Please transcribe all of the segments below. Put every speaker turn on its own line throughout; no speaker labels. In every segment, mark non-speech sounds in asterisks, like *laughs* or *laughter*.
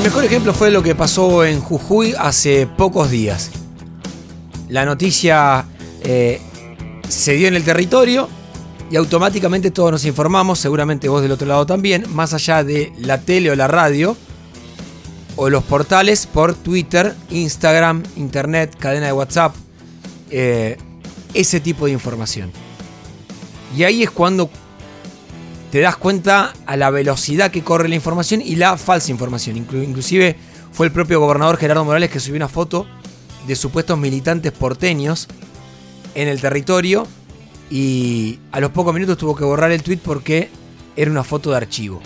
El mejor ejemplo fue lo que pasó en Jujuy hace pocos días. La noticia eh, se dio en el territorio y automáticamente todos nos informamos, seguramente vos del otro lado también, más allá de la tele o la radio o los portales por Twitter, Instagram, Internet, cadena de WhatsApp, eh, ese tipo de información. Y ahí es cuando te das cuenta a la velocidad que corre la información y la falsa información. inclusive fue el propio gobernador Gerardo Morales que subió una foto de supuestos militantes porteños en el territorio y a los pocos minutos tuvo que borrar el tweet porque era una foto de archivo.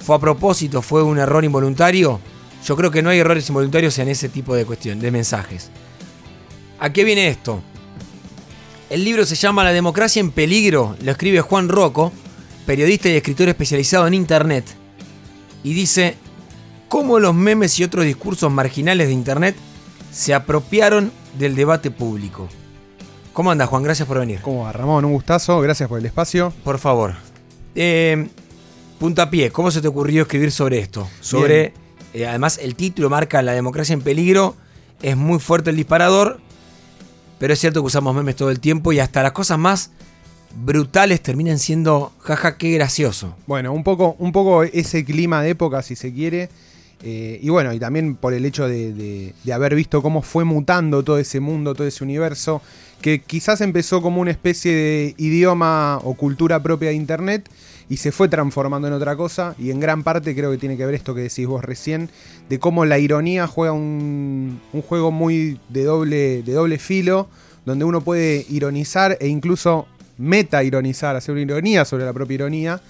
¿Fue a propósito? ¿Fue un error involuntario? Yo creo que no hay errores involuntarios en ese tipo de cuestión, de mensajes. ¿A qué viene esto? El libro se llama La democracia en peligro, lo escribe Juan Rocco, periodista y escritor especializado en Internet, y dice cómo los memes y otros discursos marginales de Internet se apropiaron del debate público. ¿Cómo andas, Juan? Gracias por venir.
¿Cómo va, Ramón? Un gustazo, gracias por el espacio.
Por favor. Eh, puntapié, ¿cómo se te ocurrió escribir sobre esto? Sobre, eh, además, el título marca La democracia en peligro, es muy fuerte el disparador, pero es cierto que usamos memes todo el tiempo y hasta las cosas más brutales terminan siendo, jaja, qué gracioso.
Bueno, un poco, un poco ese clima de época, si se quiere. Eh, y bueno, y también por el hecho de, haber visto cómo fue mutando todo ese mundo, todo ese universo, que quizás empezó como una especie de idioma o cultura propia de Internet y se fue transformando en otra cosa. Y en gran parte creo que tiene que ver esto que decís vos recién, de cómo la ironía juega un, un juego muy de doble, de doble filo, donde uno puede ironizar e incluso meta ironizar, hacer una ironía sobre la propia ironía,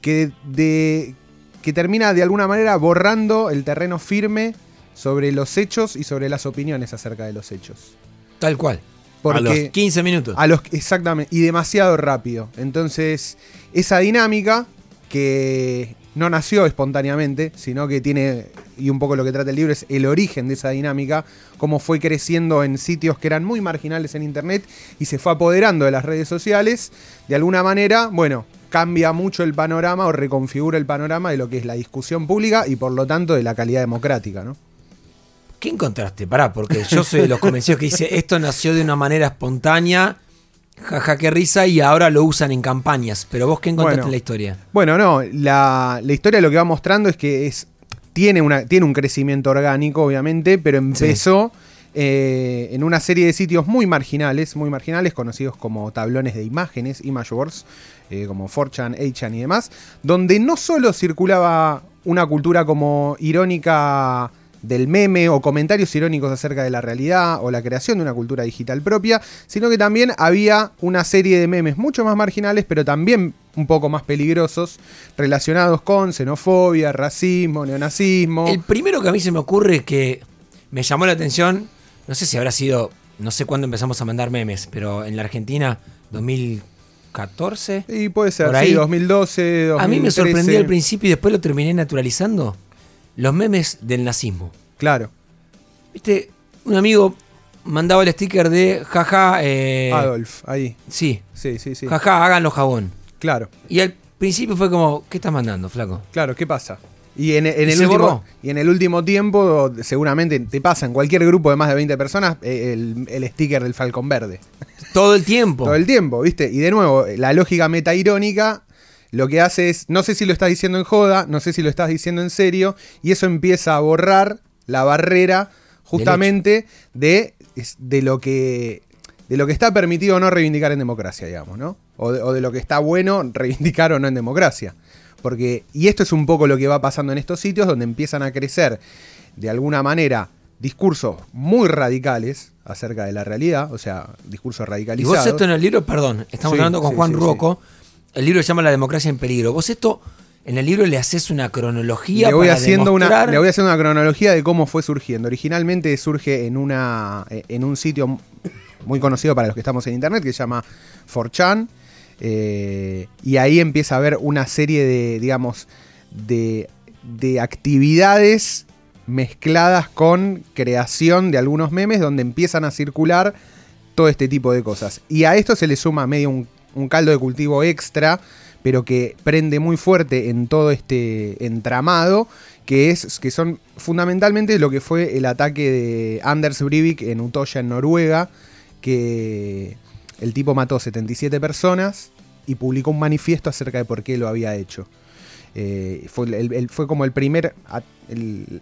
que, de, que termina de alguna manera borrando el terreno firme sobre los hechos y sobre las opiniones acerca de los hechos.
Tal cual. a los 15 minutos.
A los, exactamente, y demasiado rápido. Entonces, esa dinámica que no nació espontáneamente, sino que tiene, y un poco lo que trata el libro es el origen de esa dinámica, cómo fue creciendo en sitios que eran muy marginales en Internet y se fue apoderando de las redes sociales, de alguna manera, bueno, cambia mucho el panorama o reconfigura el panorama de lo que es la discusión pública y por lo tanto de la calidad democrática, ¿no?
¿Qué encontraste? Pará, porque yo soy de los convencidos que dice esto nació de una manera espontánea jaja, qué risa, y ahora lo usan en campañas. Pero vos, ¿qué encontraste en la historia?
Bueno, no, la, historia lo que va mostrando es que es, tiene, una, tiene un crecimiento orgánico, obviamente, pero empezó eh, en una serie de sitios muy marginales, muy marginales, conocidos como tablones de imágenes, image eh, como 4chan, 8chan y demás, donde no solo circulaba una cultura como irónica del meme o comentarios irónicos acerca de la realidad o la creación de una cultura digital propia, sino que también había una serie de memes mucho más marginales, pero también un poco más peligrosos, relacionados con xenofobia, racismo, neonazismo.
El primero que a mí se me ocurre que me llamó la atención, no sé si habrá sido, no sé cuándo empezamos a mandar memes, pero en la Argentina, 2014.
Y puede ser, sí, 2012, 2013.
A mí me sorprendió al principio y después lo terminé naturalizando los memes del nazismo.
Claro.
Viste, un amigo mandaba el sticker de jaja.
Eh, Adolf, ahí.
Sí.
Sí, sí, sí.
Jaja, háganlo jabón.
Claro.
Y al principio fue como, ¿qué estás mandando, flaco?
Claro, ¿qué pasa? Y en, el último, y en el último tiempo, seguramente te pasa en cualquier grupo de más de 20 personas eh, el, el sticker del Falcón Verde.
Todo el tiempo. *laughs*
Todo el tiempo, ¿viste? Y de nuevo, la lógica meta irónica lo que hace es, no sé si lo estás diciendo en joda, no sé si lo estás diciendo en serio, y eso empieza a borrar la barrera justamente de, de, lo que de lo que está permitido o no reivindicar en democracia, digamos, ¿no? O de, lo que está bueno reivindicar o no en democracia. Porque, y esto es un poco lo que va pasando en estos sitios donde empiezan a crecer de alguna manera discursos muy radicales acerca de la realidad, o sea, discursos radicalizados.
Y vos esto en el libro, perdón, estamos hablando con Juan Rocco, el libro se llama La democracia en peligro. Vos esto en el libro le haces una cronología
le voy haciendo una Le voy haciendo una cronología de cómo fue surgiendo. Originalmente surge en, una, en un sitio muy conocido para los que estamos en internet que se llama 4chan. Eh, y ahí empieza a haber una serie de, digamos, de, de actividades mezcladas con creación de algunos memes donde empiezan a circular todo este tipo de cosas. Y a esto se le suma medio un un caldo de cultivo extra, pero que prende muy fuerte en todo este entramado, que, es, que son fundamentalmente lo que fue el ataque de Anders Breivik en Utoya, en Noruega, que el tipo mató 77 personas y publicó un manifiesto acerca de por qué lo había hecho. Eh, fue, fue, como el primer,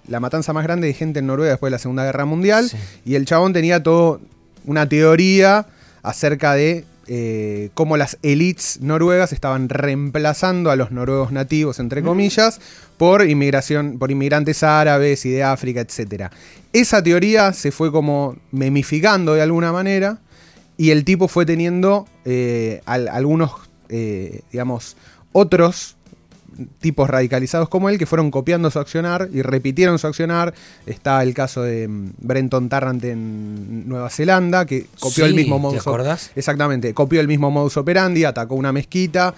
la matanza más grande de gente en Noruega después de la Segunda Guerra Mundial. Y el chabón tenía todo una teoría acerca de eh, cómo las elites noruegas estaban reemplazando a los noruegos nativos, entre comillas, por inmigración, por inmigrantes árabes y de África, etc. Esa teoría se fue como memificando de alguna manera y el tipo fue teniendo eh, algunos, eh, digamos, otros tipos radicalizados como él que fueron copiando su accionar y repitieron su accionar. Está el caso de mm, Brenton Tarrant en Nueva Zelanda, que copió el mismo modus Exactamente, copió el mismo modus operandi, atacó una mezquita,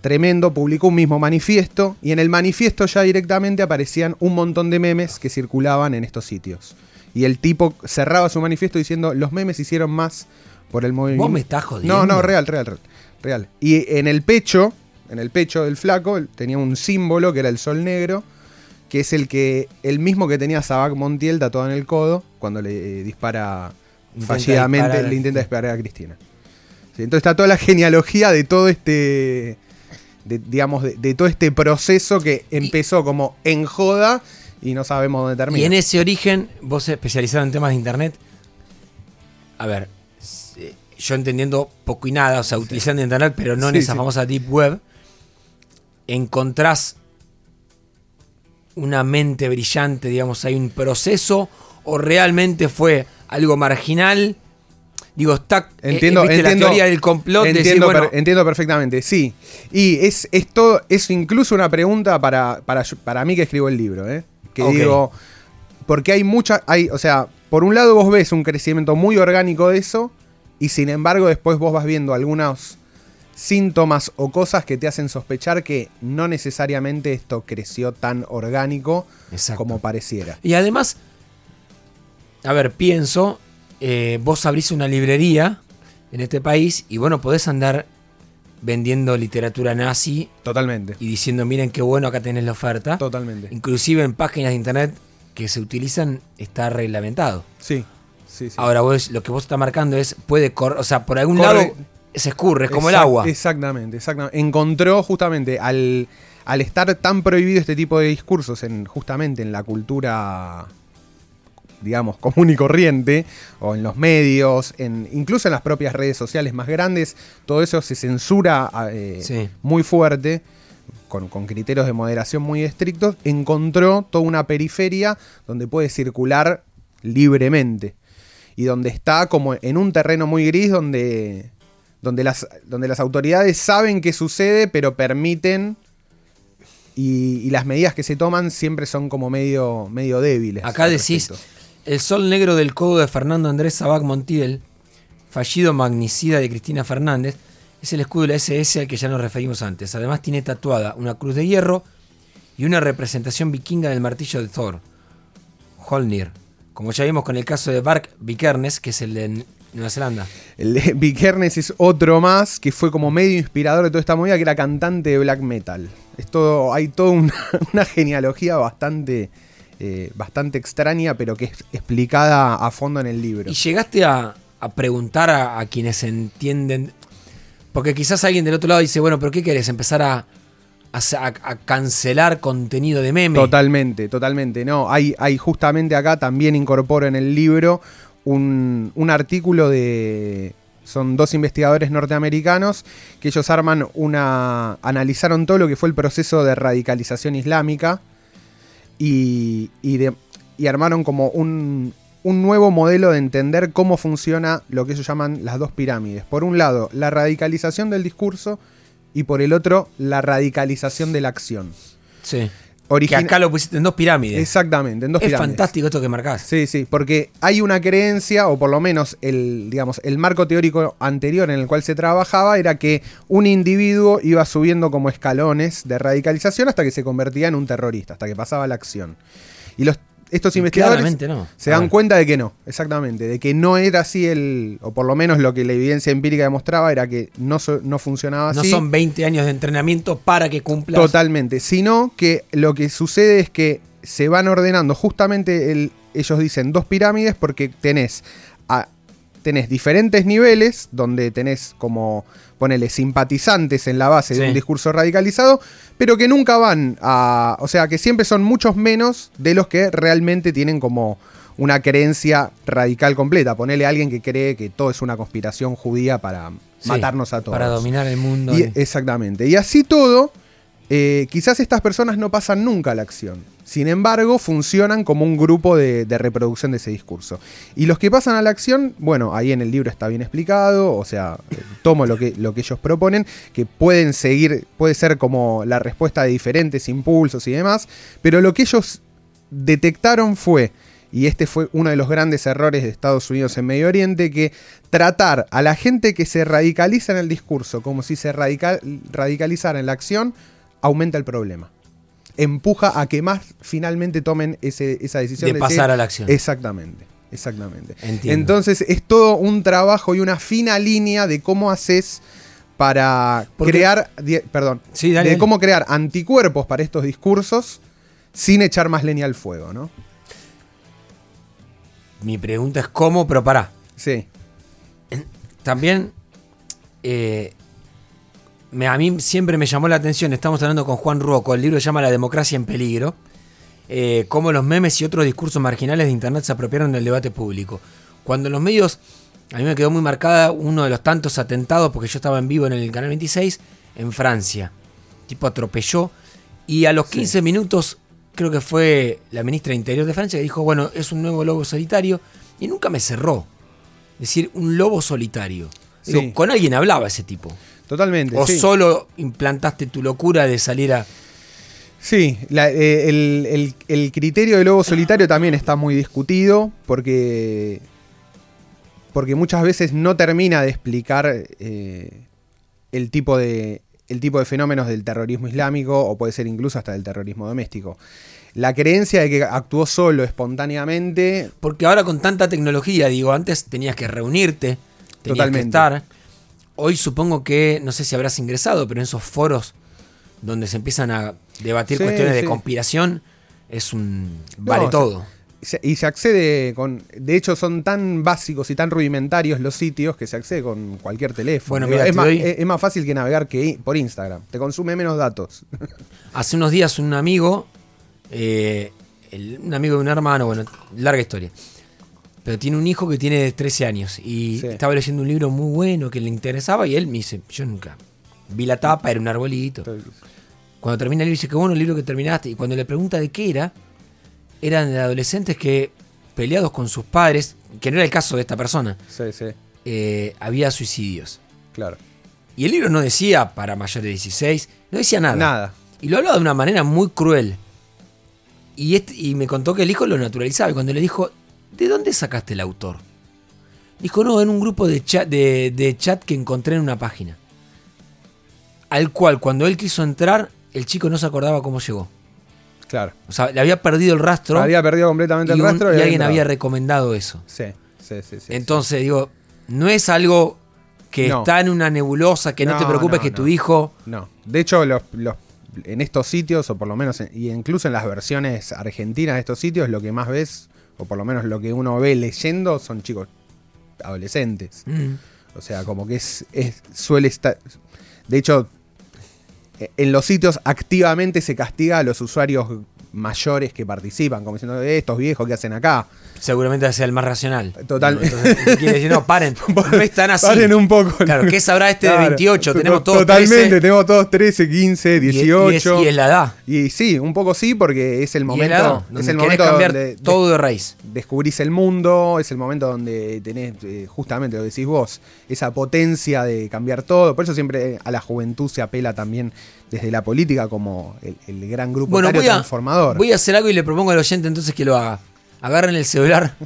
tremendo. publicó un mismo manifiesto y en el manifiesto ya directamente aparecían un montón de memes que circulaban en estos sitios. Y el tipo cerraba su manifiesto diciendo, los memes hicieron más por el movimiento.
¿Vos me estás jodiendo?
No, no, real, real, real. real. Y en el pecho en el pecho del flaco tenía un símbolo que era el sol negro, que es el que el mismo que tenía Sabac Montiel tatuado en el codo cuando le eh, dispara fallidamente, le intenta disparar a Cristina. entonces está toda la genealogía de todo este, digamos, de, todo este proceso que empezó como en joda y no sabemos dónde termina.
Y en ese origen, vos especializado en temas de internet, a ver, eh, yo entendiendo poco y nada, o sea, utilizando internet, pero no en esa famosa deep web, encontrás una mente brillante, digamos, hay un proceso o realmente fue algo marginal? Digo, está
eh, entiendo, la teoría del complot. Entiendo, entiendo perfectamente, sí. Y es, esto es incluso una pregunta para, para, mí que escribo el libro, ¿eh? Que digo, porque hay mucha, hay, o sea, por un lado vos ves un crecimiento muy orgánico de eso, y sin embargo después vos vas viendo algunos síntomas o cosas que te hacen sospechar que no necesariamente esto creció tan orgánico como pareciera.
Y además, a ver, pienso, eh, vos abrís una librería en este país y bueno, podés andar vendiendo literatura nazi.
Totalmente.
Y diciendo, miren qué bueno, acá tenés la oferta.
Totalmente.
Inclusive en páginas de internet que se utilizan está reglamentado.
Sí. Sí, sí.
Ahora vos lo que vos estás marcando es puede correr, o sea, por algún lado se escurre, es como el agua.
Exactamente, exactamente. Encontró justamente al, al estar tan prohibido este tipo de discursos en justamente en la cultura digamos, *laughs* común y corriente, o en los medios, en, incluso en las propias redes sociales más grandes, todo eso se censura eh, muy fuerte, con, con, criterios de moderación muy estrictos, encontró toda una periferia donde puede circular libremente. Y donde está como en un terreno muy gris donde donde las, donde las autoridades saben qué sucede, pero permiten y, las medidas que se toman siempre son como medio, medio débiles.
Acá decís, el sol negro del codo de Fernando Andrés Sabac Montiel, fallido magnicida de Cristina Fernández, es el escudo de la SS al que ya nos referimos antes. Además tiene tatuada una cruz de hierro y una representación vikinga del martillo de Thor, Holnir. Como ya vimos con el caso de Bark Vikernes, que es el de Nueva Zelanda.
El de Vikernes es otro más que fue como medio inspirador de toda esta movida, que era cantante de black metal. Es hay toda *laughs* una, genealogía bastante, eh, bastante extraña, pero que es explicada a fondo en el libro.
¿Y llegaste a, preguntar a, quienes entienden? Porque quizás alguien del otro lado dice, bueno, pero ¿qué querés? ¿Empezar a, a, cancelar contenido de meme.
Totalmente, totalmente. No, hay, hay justamente acá también incorporo en el libro un, artículo de, son dos investigadores norteamericanos que ellos arman una. analizaron todo lo que fue el proceso de radicalización islámica y, y, armaron como un, un, nuevo modelo de entender cómo funciona lo que ellos llaman las dos pirámides. Por un lado, la radicalización del discurso y por el otro, la radicalización de la acción.
Sí que acá lo pusiste en dos pirámides.
Exactamente, en dos
es fantástico esto que marcás.
Sí, sí, porque hay una creencia, o por lo menos el, digamos, el marco teórico anterior en el cual se trabajaba era que un individuo iba subiendo como escalones de radicalización hasta que se convertía en un terrorista, hasta que pasaba la acción. Y los estos investigadores se dan cuenta de que no, exactamente, de que no era así el, o por lo menos lo que la evidencia empírica demostraba era que no, no funcionaba así.
No son 20 años de entrenamiento para que cumpla.
Totalmente, sino que lo que sucede es que se van ordenando justamente, el, ellos dicen dos pirámides porque tenés, a- tenés diferentes niveles donde tenés como, ponele, simpatizantes en la base de un discurso radicalizado, pero que nunca van a, o sea, que siempre son muchos menos de los que realmente tienen como una creencia radical completa. Ponele a alguien que cree que todo es una conspiración judía para
Sí,
matarnos a todos.
Para dominar el mundo.
Y- exactamente. Y así todo, eh, quizás estas personas no pasan nunca a la acción. Sin embargo, funcionan como un grupo de, reproducción de ese discurso. Y los que pasan a la acción, bueno, ahí en el libro está bien explicado, o sea, eh, tomo lo que, lo que ellos proponen, que pueden seguir, puede ser como la respuesta de diferentes impulsos y demás, pero lo que ellos detectaron fue, y este fue uno de los grandes errores de Estados Unidos en Medio Oriente, que tratar a la gente que se radicaliza en el discurso como si se radical- radicalizara en la acción, aumenta el problema. Empuja a que más finalmente tomen ese- esa decisión
de pasar a la acción.
Exactamente, exactamente.
Entiendo.
Entonces es todo un trabajo y una fina línea de cómo haces para
Porque-
crear, perdón,
Sí, dale,
de cómo crear anticuerpos para estos discursos sin echar más leña al fuego, ¿no?
Mi pregunta es cómo, pero pará.
Sí,
También eh, me- a mí siempre me llamó la atención, estamos hablando con Juan Ruoco, el libro se llama La democracia en peligro, eh, cómo los memes y otros discursos marginales de Internet se apropiaron del debate público. Cuando en los medios, a mí me quedó muy marcada uno de los tantos atentados, porque yo estaba en vivo en el Canal 26, en Francia. Tipo atropelló y a los 15 minutos creo que fue la ministra de Interior de Francia que dijo, bueno, es un nuevo lobo solitario y nunca me cerró. Es decir, un lobo solitario. Digo, con alguien hablaba ese tipo.
Totalmente.
O
sí.
solo implantaste tu locura de salir a.
Sí, la- eh, el, el- el criterio del lobo solitario también está muy discutido porque, porque muchas veces no termina de explicar eh, el, tipo de, el tipo de fenómenos del terrorismo islámico o puede ser incluso hasta del terrorismo doméstico. La creencia de que actuó solo, espontáneamente,
Porque ahora con tanta tecnología, digo, antes tenías que reunirte, tenías que
Totalmente.
estar. Hoy supongo que, no sé si habrás ingresado, pero en esos foros donde se empiezan a debatir
Sí,
cuestiones de conspiración, es un. vale
No,
todo.
se- y se accede con... De hecho son tan básicos y tan rudimentarios los sitios que se accede con cualquier teléfono.
Bueno, mira,
es, más,
doy-
es- más fácil que navegar que por Instagram. Te consume menos datos. *laughs*
Hace unos días un amigo, eh, el- un amigo de un hermano, bueno, larga historia. Pero tiene un hijo que tiene 13 años y
Sí.
estaba leyendo un libro muy bueno que le interesaba y él me dice, yo nunca vi la tapa, era un arbolito. Cuando termina el libro dice, qué bueno el libro que terminaste. Y cuando le pregunta de qué era, eran de adolescentes que, peleados con sus padres, que no era el caso de esta persona,
Sí, sí,
eh, había suicidios.
claro.
Y el libro no decía para mayores de 16, no decía nada.
Nada.
Y lo hablaba de una manera muy cruel. Y, este- y me contó que el hijo lo naturalizaba. Y cuando le dijo, ¿de dónde sacaste el autor? Dijo, no, en un grupo de chat, de, de chat que encontré en una página. Al cual, cuando él quiso entrar, el chico no se acordaba cómo llegó.
Claro.
O sea, le había perdido el rastro.
Había perdido completamente
y,
el
un-
rastro.
y alguien
entrado.
había recomendado eso.
Sí, sí, sí. sí,
Entonces, digo, no es algo que
No.
está en una nebulosa, que no, te preocupes
no,
que tu hijo...
No. De hecho, los, los- en estos sitios, o por lo menos, en- y incluso en las versiones argentinas de estos sitios, lo que más ves, o por lo menos lo que uno ve leyendo, son chicos adolescentes.
Mm,
O sea, como que es, es- suele estar. De hecho, eh, en los sitios activamente se castiga a los usuarios mayores que participan, como diciendo, "Eh, estos viejos que hacen acá.
seguramente sea el más racional.
Total.
Digo, Entonces, ¿qué quiere decir, no, paren, no es tan así.
Paren un poco.
Claro, ¿qué sabrá este de
Claro,
28?
to-
Tenemos todos
Totalmente,
13.
tenemos todos 13, 15,
Y-
18.
Y, es, y es la edad.
Y sí, un poco sí, porque es el
es
momento.
edad,
es el momento
cambiar
donde
todo de raíz.
descubrís el mundo, es el momento donde tenés eh, justamente lo decís vos, esa potencia de cambiar todo. Por eso siempre a la juventud se apela también desde la política como el, el gran grupo
Bueno, voy a,
transformador.
voy a hacer algo y le propongo al oyente entonces que lo haga. Agarren el celular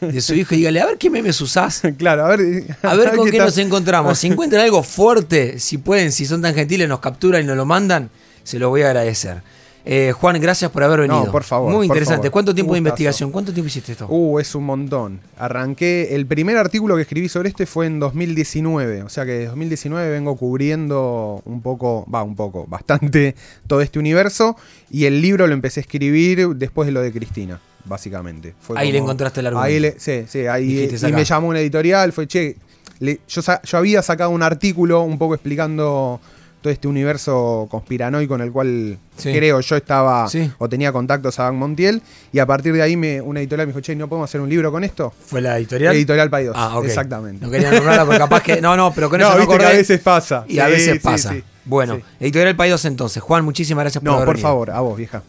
de su hijo y dígale, a ver qué memes usás. *laughs*
claro, a ver,
A ver con qué
tal.
nos encontramos. Si encuentran algo fuerte, si pueden, si son tan gentiles, nos capturan y nos lo mandan, se lo voy a agradecer. Eh, Juan, gracias por haber venido.
No, por favor.
Muy interesante.
favor.
¿Cuánto tiempo de investigación? ¿Cuánto tiempo hiciste esto?
Uh, es un montón. Arranqué, el primer artículo que escribí sobre este fue en 2019, o sea que desde 2019 vengo cubriendo un poco, va, un poco, bastante *laughs* todo este universo y el libro lo empecé a escribir después de lo de Cristina, básicamente. Fue
Ahí le encontraste el argumento.
Ahí le, sí, sí, ahí y me llamó una editorial, fue, che, le- yo, sa- yo había sacado un artículo un poco explicando todo este universo conspiranoico en el cual
Sí.
creo yo estaba
Sí.
o tenía contactos a Bank Montiel y a partir de ahí me, una editorial me dijo, che, ¿no podemos hacer un libro con esto?
¿Fue la editorial?
Editorial Paidós,
Ah, ok.
exactamente.
No quería nombrarla porque capaz que. No, no, pero con *laughs*
No,
eso no
que
acordé.
a veces pasa.
Y a veces pasa. Bueno. Editorial Paidós entonces. Juan, muchísimas gracias por
No,
haber
por
venido.
favor, a vos, vieja.